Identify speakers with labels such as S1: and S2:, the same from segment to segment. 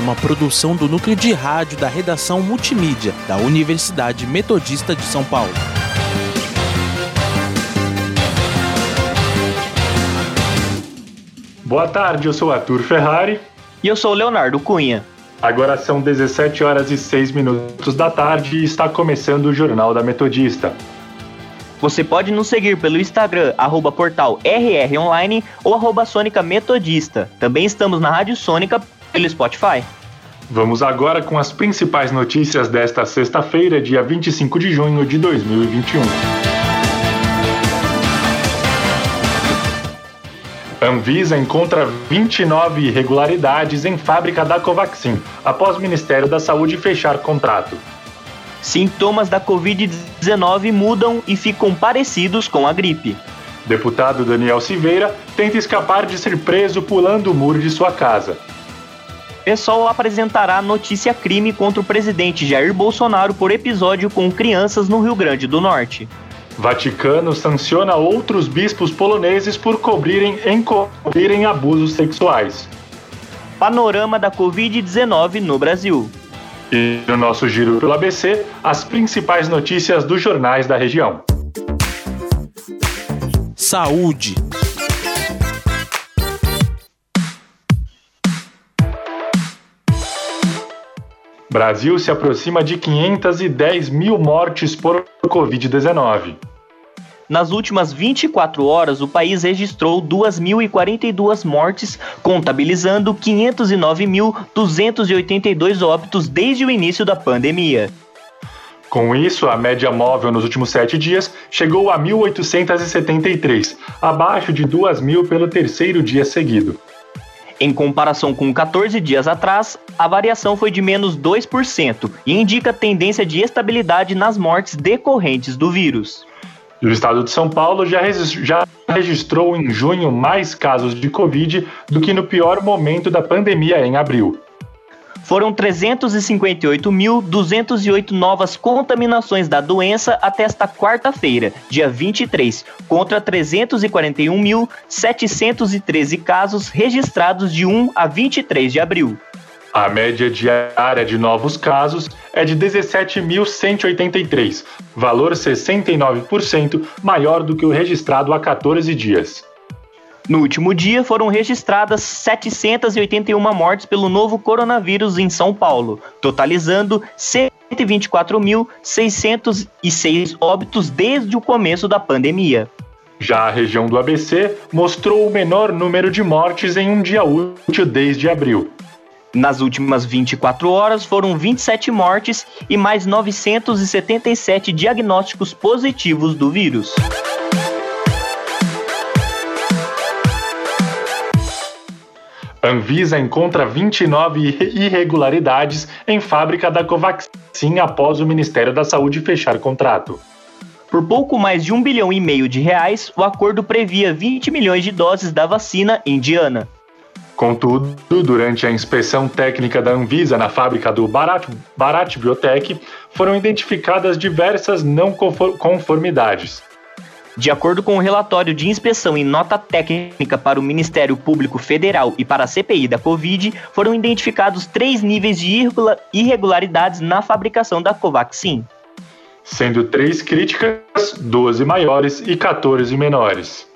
S1: uma produção do núcleo de rádio da redação multimídia da Universidade Metodista de São Paulo.
S2: Boa tarde, eu sou Arthur Ferrari.
S3: E eu sou Leonardo Cunha.
S2: Agora são 17 horas e 6 minutos da tarde e está começando o Jornal da Metodista.
S3: Você pode nos seguir pelo Instagram, arroba portal RROnline ou arroba Sônica Metodista. Também estamos na Rádio Sônica pelo Spotify.
S2: Vamos agora com as principais notícias desta sexta-feira, dia 25 de junho de 2021. Anvisa encontra 29 irregularidades em fábrica da Covaxin, após o Ministério da Saúde fechar contrato.
S3: Sintomas da Covid-19 mudam e ficam parecidos com a gripe.
S2: Deputado Daniel Silveira tenta escapar de ser preso pulando o muro de sua casa.
S3: PSOL apresentará notícia crime contra o presidente Jair Bolsonaro por episódio com crianças no Rio Grande do Norte.
S2: Vaticano sanciona outros bispos poloneses por cobrirem, encobrirem abusos sexuais.
S3: Panorama da Covid-19 no Brasil.
S2: E no nosso giro pelo ABC, as principais notícias dos jornais da região.
S1: Saúde.
S2: Brasil se aproxima de 510 mil mortes por Covid-19.
S3: Nas últimas 24 horas, o país registrou 2.042 mortes, contabilizando 509.282 óbitos desde o início da pandemia.
S2: Com isso, a média móvel nos últimos sete dias chegou a 1.873, abaixo de 2.000 pelo terceiro dia seguido.
S3: Em comparação com 14 dias atrás, a variação foi de menos 2% e indica tendência de estabilidade nas mortes decorrentes do vírus.
S2: O estado de São Paulo já registrou em junho mais casos de Covid do que no pior momento da pandemia em abril.
S3: Foram 358.208 novas contaminações da doença até esta quarta-feira, dia 23, contra 341.713 casos registrados de 1 a 23 de abril.
S2: A média diária de novos casos é de 17.183, valor 69% maior do que o registrado há 14 dias.
S3: No último dia, foram registradas 781 mortes pelo novo coronavírus em São Paulo, totalizando 124.606 óbitos desde o começo da pandemia.
S2: Já a região do ABC mostrou o menor número de mortes em um dia útil desde abril.
S3: Nas últimas 24 horas foram 27 mortes e mais 977 diagnósticos positivos do vírus.
S2: Anvisa encontra 29 irregularidades em fábrica da Covaxin após o Ministério da Saúde fechar contrato.
S3: Por pouco mais de um bilhão e meio de reais, o acordo previa 20 milhões de doses da vacina indiana.
S2: Contudo, durante a inspeção técnica da Anvisa na fábrica do Bharat, Bharat Biotech, foram identificadas diversas não conformidades.
S3: De acordo com o relatório de inspeção e nota técnica para o Ministério Público Federal e para a CPI da Covid, foram identificados três níveis de irregularidades na fabricação da Covaxin.
S2: Sendo três críticas, 12 maiores e 14 menores.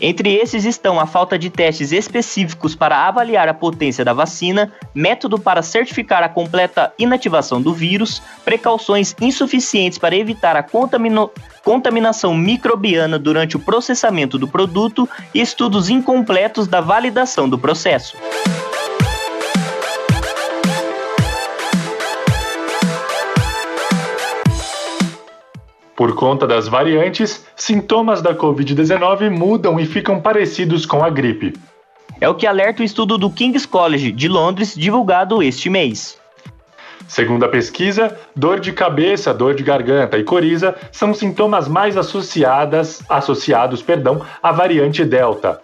S3: Entre esses estão a falta de testes específicos para avaliar a potência da vacina, método para certificar a completa inativação do vírus, precauções insuficientes para evitar a contaminação microbiana durante o processamento do produto e estudos incompletos da validação do processo.
S2: Por conta das variantes, sintomas da Covid-19 mudam e ficam parecidos com a gripe.
S3: É o que alerta o estudo do King's College de Londres, divulgado este mês.
S2: Segundo a pesquisa, dor de cabeça, dor de garganta e coriza são sintomas mais associadas, associados perdão, à variante Delta.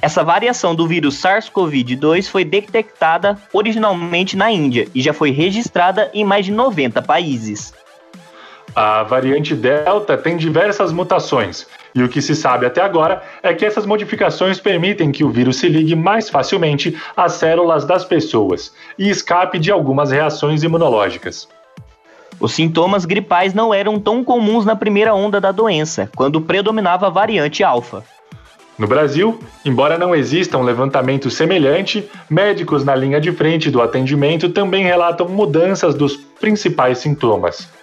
S3: Essa variação do vírus SARS-CoV-2 foi detectada originalmente na Índia e já foi registrada em mais de 90 países.
S2: A variante Delta tem diversas mutações, e o que se sabe até agora é que essas modificações permitem que o vírus se ligue mais facilmente às células das pessoas e escape de algumas reações imunológicas.
S3: Os sintomas gripais não eram tão comuns na primeira onda da doença, quando predominava a variante alfa.
S2: No Brasil, embora não exista um levantamento semelhante, médicos na linha de frente do atendimento também relatam mudanças dos principais sintomas.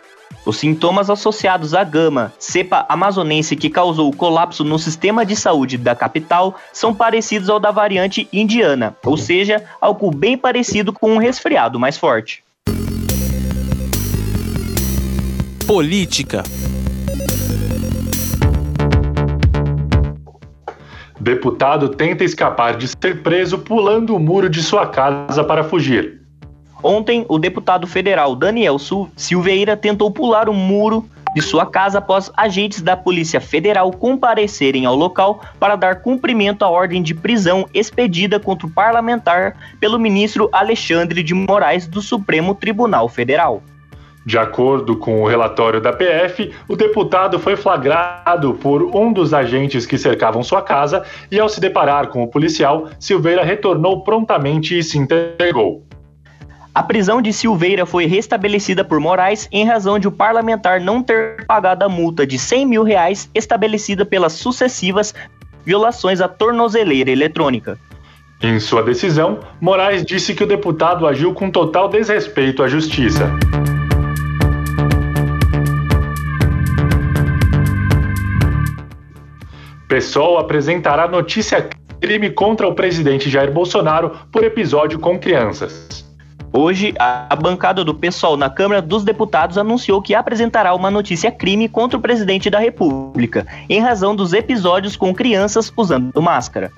S3: Os sintomas associados à gama, cepa amazonense que causou o colapso no sistema de saúde da capital, são parecidos ao da variante indiana, ou seja, algo bem parecido com um resfriado mais forte.
S1: Política.
S2: Deputado tenta escapar de ser preso pulando o muro de sua casa para fugir.
S3: Ontem, o deputado federal Daniel Silveira tentou pular o muro de sua casa após agentes da Polícia Federal comparecerem ao local para dar cumprimento à ordem de prisão expedida contra o parlamentar pelo ministro Alexandre de Moraes do Supremo Tribunal Federal.
S2: De acordo com o relatório da PF, o deputado foi flagrado por um dos agentes que cercavam sua casa e, ao se deparar com o policial, Silveira retornou prontamente e se entregou.
S3: A prisão de Silveira foi restabelecida por Moraes em razão de o parlamentar não ter pagado a multa de 100 mil reais estabelecida pelas sucessivas violações à tornozeleira eletrônica.
S2: Em sua decisão, Moraes disse que o deputado agiu com total desrespeito à justiça. PSOL apresentará notícia crime contra o presidente Jair Bolsonaro por episódio com crianças.
S3: Hoje, a bancada do PSOL na Câmara dos Deputados anunciou que apresentará uma notícia crime contra o presidente da República, em razão dos episódios com crianças usando máscara.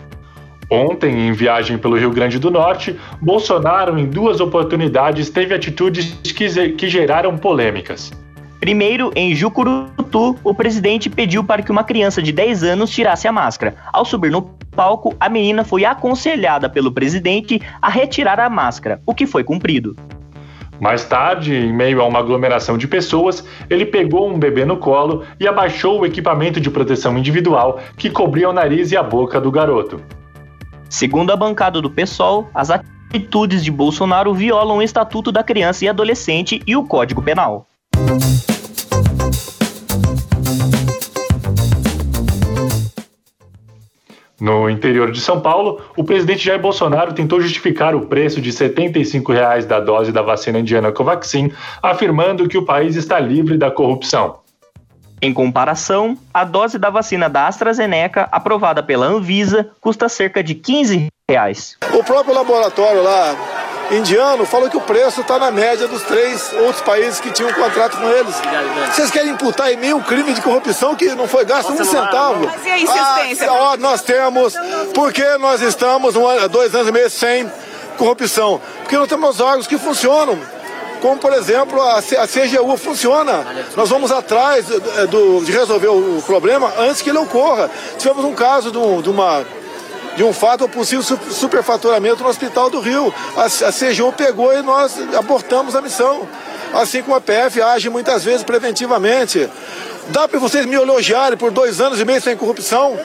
S2: Ontem, em viagem pelo Rio Grande do Norte, Bolsonaro, em duas oportunidades, teve atitudes que, que geraram polêmicas.
S3: Primeiro, em Jucurutu, o presidente pediu para que uma criança de 10 anos tirasse a máscara. Ao subir no palco, a menina foi aconselhada pelo presidente a retirar a máscara, o que foi cumprido.
S2: Mais tarde, em meio a uma aglomeração de pessoas, ele pegou um bebê no colo e abaixou o equipamento de proteção individual que cobria o nariz e a boca do garoto.
S3: Segundo a bancada do PSOL, as atitudes de Bolsonaro violam o Estatuto da Criança e Adolescente e o Código Penal.
S2: No interior de São Paulo, o presidente Jair Bolsonaro tentou justificar o preço de 75 reais da dose da vacina indiana Covaxin, afirmando que o país está livre da corrupção.
S3: Em comparação, a dose da vacina da AstraZeneca, aprovada pela Anvisa, custa cerca de 15 reais.
S4: O próprio laboratório lá indiano falou que o preço está na média dos três outros países que tinham um contrato com eles. Vocês querem imputar em mim um crime de corrupção que não foi gasto um centavo?
S5: Mas e a insistência?
S4: Ah, nós temos, porque nós estamos um dois anos e meio sem corrupção? Porque não temos órgãos que funcionam como por exemplo a, CGU funciona. Nós vamos atrás do, do, de resolver o problema antes que ele ocorra. Tivemos um caso de, de uma de um fato possível superfaturamento no Hospital do Rio. A, a CGU pegou e nós abortamos a missão. Assim como a PF age muitas vezes preventivamente. Dá para vocês me elogiarem por dois anos e meio sem corrupção?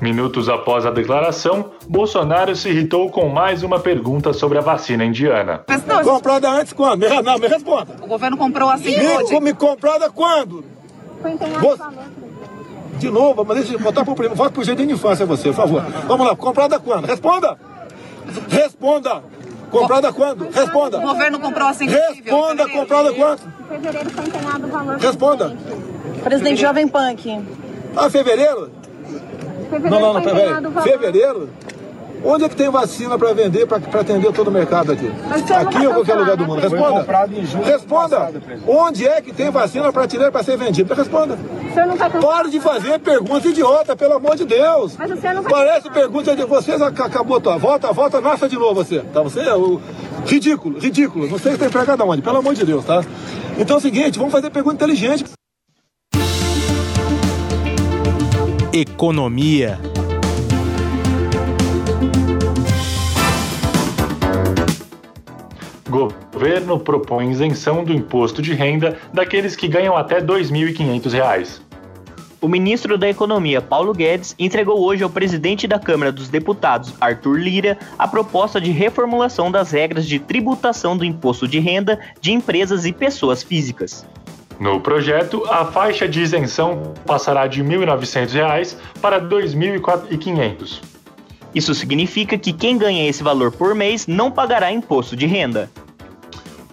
S2: Minutos após a declaração, Bolsonaro se irritou com mais uma pergunta sobre a vacina indiana.
S4: Comprada antes quando? Não, me responda.
S5: O governo comprou assim
S4: me, me comprada quando? Foi. De novo, mas deixa eu botar pro primo. Volta pro jeito de infância você, por favor. Vamos lá, comprada quando? Responda! Responda! Comprada quando? Responda!
S5: O governo comprou assim.
S4: Responda, comprada quando? Em fevereiro foi empenhado o valor. Responda!
S5: Presidente Jovem Punk.
S4: Ah, fevereiro? Fevereiro não, não, não, peraí. Fevereiro? Onde é que tem vacina para vender, para atender todo o mercado aqui? Aqui ou qualquer lugar do mundo? Responda. Responda. Onde é que tem vacina para tirar para ser vendida? Responda. Pare de fazer pergunta idiota, pelo amor de Deus. Parece pergunta de vocês, acabou a tua volta, volta, nasça de novo você. Tá você? O, Ridículo, ridículo. Não sei se tem empregado onde, pelo amor de Deus, tá? Então é o seguinte, vamos fazer pergunta inteligente.
S1: Economia.
S2: Governo propõe isenção do imposto de renda daqueles que ganham até R$ 2.500.
S3: O ministro da Economia, Paulo Guedes, entregou hoje ao presidente da Câmara dos Deputados, Arthur Lira, a proposta de reformulação das regras de tributação do imposto de renda de empresas e pessoas físicas.
S2: No projeto, a faixa de isenção passará de R$ 1.900 para R$ 2.500.
S3: Isso significa que quem ganha esse valor por mês não pagará imposto de renda.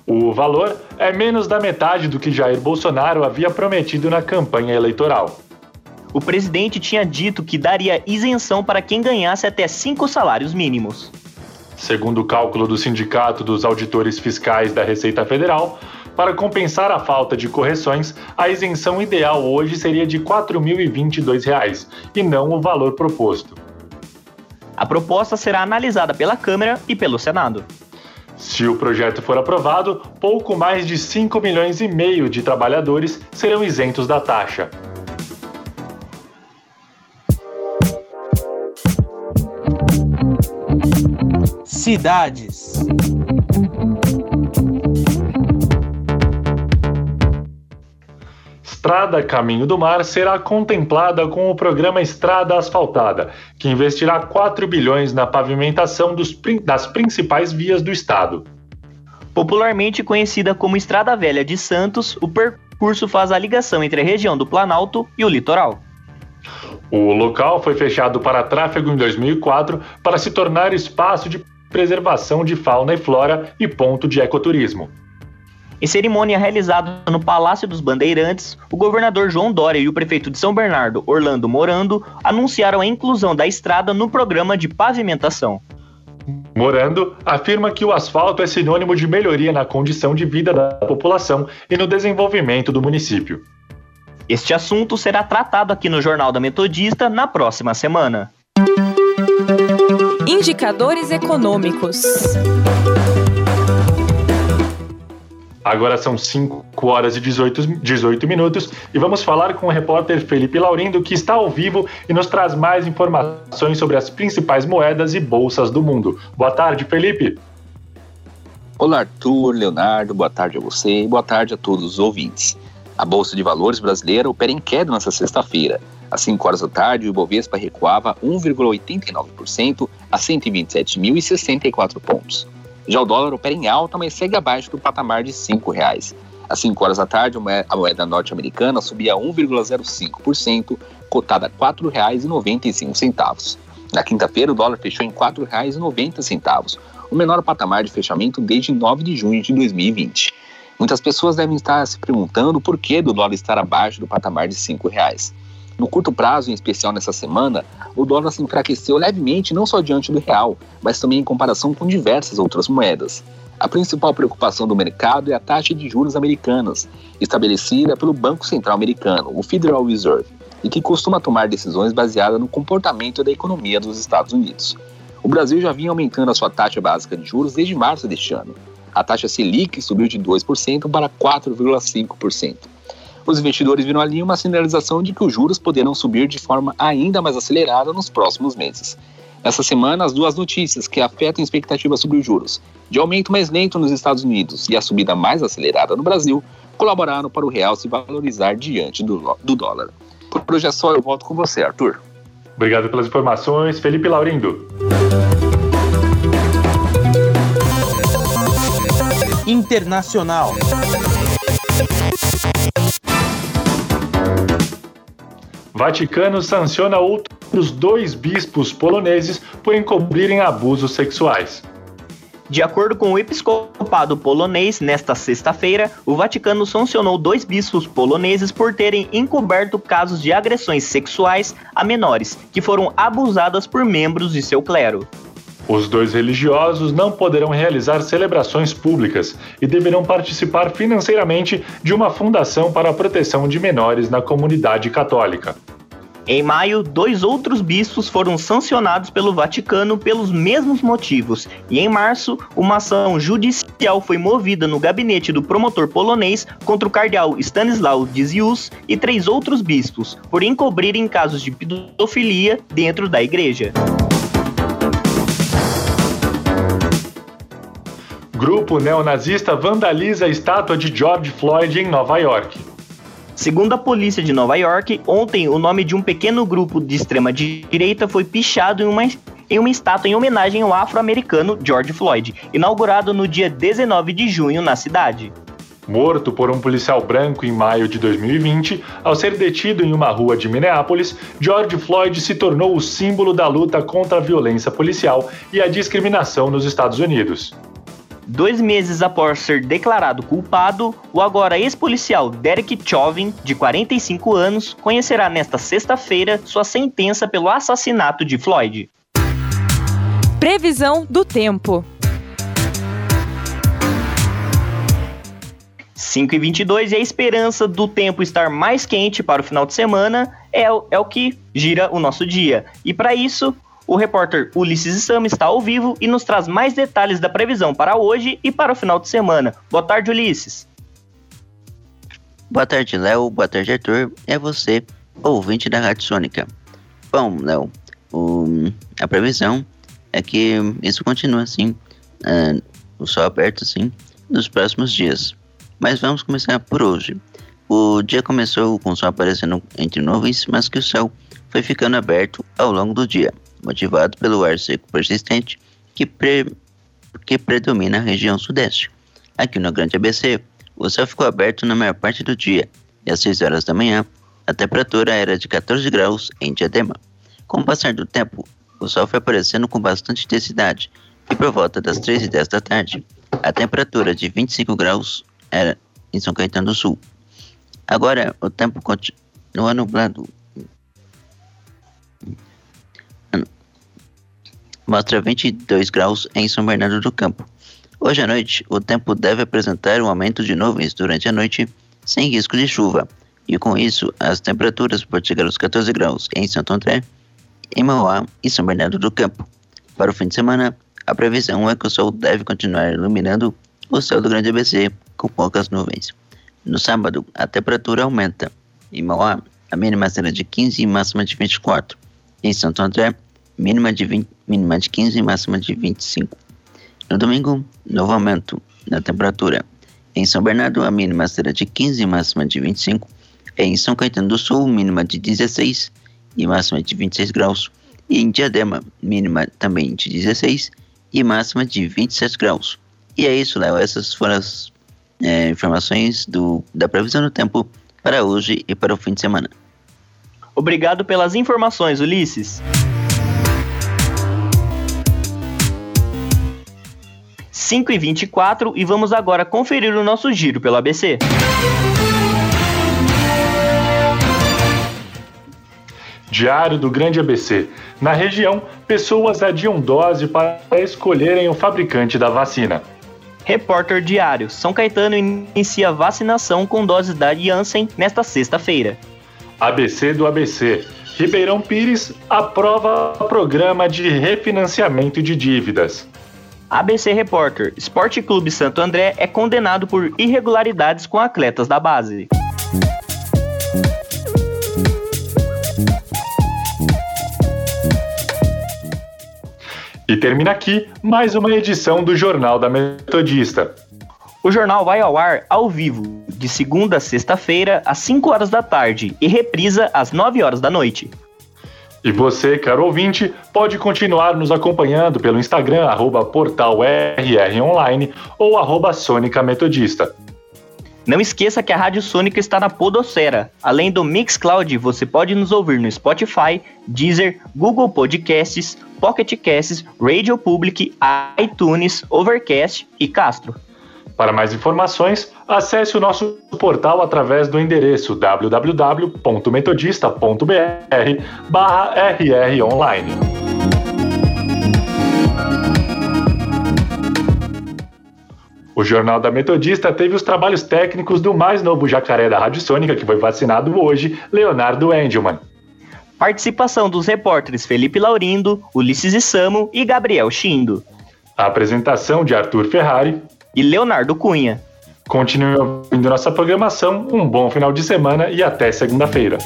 S2: O valor é menos da metade do que Jair Bolsonaro havia prometido na campanha eleitoral.
S3: O presidente tinha dito que daria isenção para quem ganhasse até cinco salários mínimos.
S2: Segundo o cálculo do Sindicato dos Auditores Fiscais da Receita Federal, para compensar a falta de correções, a isenção ideal hoje seria de R$ 4.022 e não o valor proposto.
S3: A proposta será analisada pela Câmara e pelo Senado.
S2: Se o projeto for aprovado, pouco mais de 5 milhões e meio de trabalhadores serão isentos da taxa.
S1: Cidades.
S2: Estrada Caminho do Mar será contemplada com o programa Estrada Asfaltada, que investirá 4 bilhões na pavimentação dos, das principais vias do estado.
S3: Popularmente conhecida como Estrada Velha de Santos, o percurso faz a ligação entre a região do Planalto e o litoral.
S2: O local foi fechado para tráfego em 2004 para se tornar espaço de preservação de fauna e flora e ponto de ecoturismo.
S3: Em cerimônia realizada no Palácio dos Bandeirantes, o governador João Dória e o prefeito de São Bernardo, Orlando Morando, anunciaram a inclusão da estrada no programa de pavimentação.
S2: Morando afirma que o asfalto é sinônimo de melhoria na condição de vida da população e no desenvolvimento do município.
S3: Este assunto será tratado aqui no Jornal da Metodista na próxima semana.
S6: Indicadores econômicos.
S2: Agora são 5 horas e 18, 18 minutos e vamos falar com o repórter Felipe Laurindo, que está ao vivo e nos traz mais informações sobre as principais moedas e bolsas do mundo. Boa tarde, Felipe.
S7: Olá, Arthur, Leonardo, boa tarde a você e boa tarde a todos os ouvintes. A Bolsa de Valores brasileira opera em queda nesta sexta-feira. Às 5 horas da tarde, o Ibovespa recuava 1,89% a 127.064 pontos. Já o dólar opera em alta, mas segue abaixo do patamar de R$ reais. Às 5 horas da tarde, a moeda norte-americana subia 1,05%, cotada a R$ 4,95. Na quinta-feira, o dólar fechou em R$ 4,90, o menor patamar de fechamento desde 9 de junho de 2020. Muitas pessoas devem estar se perguntando por que do dólar estar abaixo do patamar de R$ reais. No curto prazo, em especial nessa semana, o dólar se enfraqueceu levemente não só diante do real, mas também em comparação com diversas outras moedas. A principal preocupação do mercado é a taxa de juros americanas, estabelecida pelo Banco Central Americano, o Federal Reserve, e que costuma tomar decisões baseadas no comportamento da economia dos Estados Unidos. O Brasil já vinha aumentando a sua taxa básica de juros desde março deste ano. A taxa Selic subiu de 2% para 4,5%. Os investidores viram ali uma sinalização de que os juros poderão subir de forma ainda mais acelerada nos próximos meses. Essa semana, as duas notícias que afetam a expectativa sobre os juros, de aumento mais lento nos Estados Unidos e a subida mais acelerada no Brasil, colaboraram para o real se valorizar diante do, do dólar. Por hoje é só, eu volto com você, Arthur.
S2: Obrigado pelas informações, Felipe Laurindo.
S1: Internacional.
S2: Vaticano sanciona outros dois bispos poloneses por encobrirem abusos sexuais.
S3: De acordo com o episcopado polonês, nesta sexta-feira, o Vaticano sancionou dois bispos poloneses por terem encoberto casos de agressões sexuais a menores que foram abusadas por membros de seu clero.
S2: Os dois religiosos não poderão realizar celebrações públicas e deverão participar financeiramente de uma fundação para a proteção de menores na comunidade católica.
S3: Em maio, dois outros bispos foram sancionados pelo Vaticano pelos mesmos motivos, e em março, uma ação judicial foi movida no gabinete do promotor polonês contra o cardeal Stanislaw Dzius e três outros bispos por encobrirem casos de pedofilia dentro da igreja.
S2: Grupo neonazista vandaliza a estátua de George Floyd em Nova York.
S3: Segundo a polícia de Nova York, ontem o nome de um pequeno grupo de extrema direita foi pichado em uma, em uma estátua em homenagem ao afro-americano George Floyd, inaugurado no dia 19 de junho na cidade.
S2: Morto por um policial branco em maio de 2020, ao ser detido em uma rua de Minneapolis, George Floyd se tornou o símbolo da luta contra a violência policial e a discriminação nos Estados Unidos.
S3: Dois meses após ser declarado culpado, o agora ex-policial Derek Chauvin, de 45 anos, conhecerá nesta sexta-feira sua sentença pelo assassinato de Floyd.
S6: Previsão do tempo.
S3: 5 e 22 e a esperança do tempo estar mais quente para o final de semana é, é o que gira o nosso dia. E para isso, o repórter Ulisses Sam está ao vivo e nos traz mais detalhes da previsão para hoje e para o final de semana. Boa tarde, Ulisses.
S8: Boa tarde, Léo. Boa tarde, Arthur. É você, ouvinte da Rádio Sônica. Bom, Léo, a previsão é que isso continua assim, uh, o sol aberto assim, nos próximos dias. Mas vamos começar por hoje. O dia começou com o sol aparecendo entre nuvens, mas que o céu foi ficando aberto ao longo do dia motivado pelo ar seco persistente que, pre... que predomina a região sudeste. Aqui no Grande ABC, o céu ficou aberto na maior parte do dia, e às 6 horas da manhã, a temperatura era de 14 graus em Diadema. Com o passar do tempo, o sol foi aparecendo com bastante intensidade, e por volta das 3 e 10 da tarde, a temperatura de 25 graus era em São Caetano do Sul. Agora, o tempo continua nublado mostra 22 graus em São Bernardo do Campo. Hoje à noite, o tempo deve apresentar um aumento de nuvens durante a noite, sem risco de chuva, e com isso, as temperaturas podem chegar aos 14 graus em Santo André, em Mauá e São Bernardo do Campo. Para o fim de semana, a previsão é que o sol deve continuar iluminando o céu do Grande ABC com poucas nuvens. No sábado, a temperatura aumenta. Em Mauá, a mínima será de 15 e máxima de 24. Em Santo André, mínima de, 20, mínima de 15 e máxima de 25. No domingo, novo aumento na temperatura. Em São Bernardo, a mínima será de 15 e máxima de 25. Em São Caetano do Sul, mínima de 16 e máxima de 26 graus. E em Diadema, mínima também de 16 e máxima de 27 graus. E é isso, Léo. Essas foram as é, informações do, da previsão do tempo para hoje e para o fim de semana.
S3: Obrigado pelas informações, Ulisses. 5 e 24 e vamos agora conferir o nosso giro pelo ABC.
S2: Diário do Grande ABC. Na região, pessoas adiam dose para escolherem o fabricante da vacina.
S3: Repórter Diário. São Caetano inicia vacinação com doses da Janssen nesta sexta-feira.
S2: ABC do ABC. Ribeirão Pires aprova programa de refinanciamento de dívidas.
S3: ABC Repórter: Esporte Clube Santo André é condenado por irregularidades com atletas da base.
S2: E termina aqui mais uma edição do Jornal da Metodista.
S3: O jornal vai ao ar ao vivo, de segunda a sexta-feira, às 5 horas da tarde, e reprisa às 9 horas da noite.
S2: E você, caro ouvinte, pode continuar nos acompanhando pelo Instagram, arroba portalrronline ou arroba Sônica Metodista.
S3: Não esqueça que a Rádio Sônica está na Podocera. Além do Mixcloud, você pode nos ouvir no Spotify, Deezer, Google Podcasts, Pocket Casts, Radio Public, iTunes, Overcast e Castro.
S2: Para mais informações, acesse o nosso portal através do endereço www.metodista.br/rronline. O Jornal da Metodista teve os trabalhos técnicos do mais novo jacaré da Rádio Sônica, que foi vacinado hoje, Leonardo Engelman.
S3: Participação dos repórteres Felipe Laurindo, Ulisses Isamo e Gabriel Chindo.
S2: A apresentação de Arthur Ferrari
S3: e Leonardo Cunha.
S2: Continue ouvindo nossa programação, um bom final de semana e até segunda-feira.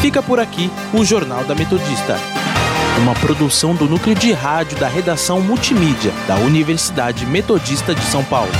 S1: Fica por aqui o Jornal da Metodista, uma produção do núcleo de rádio da redação multimídia da Universidade Metodista de São Paulo.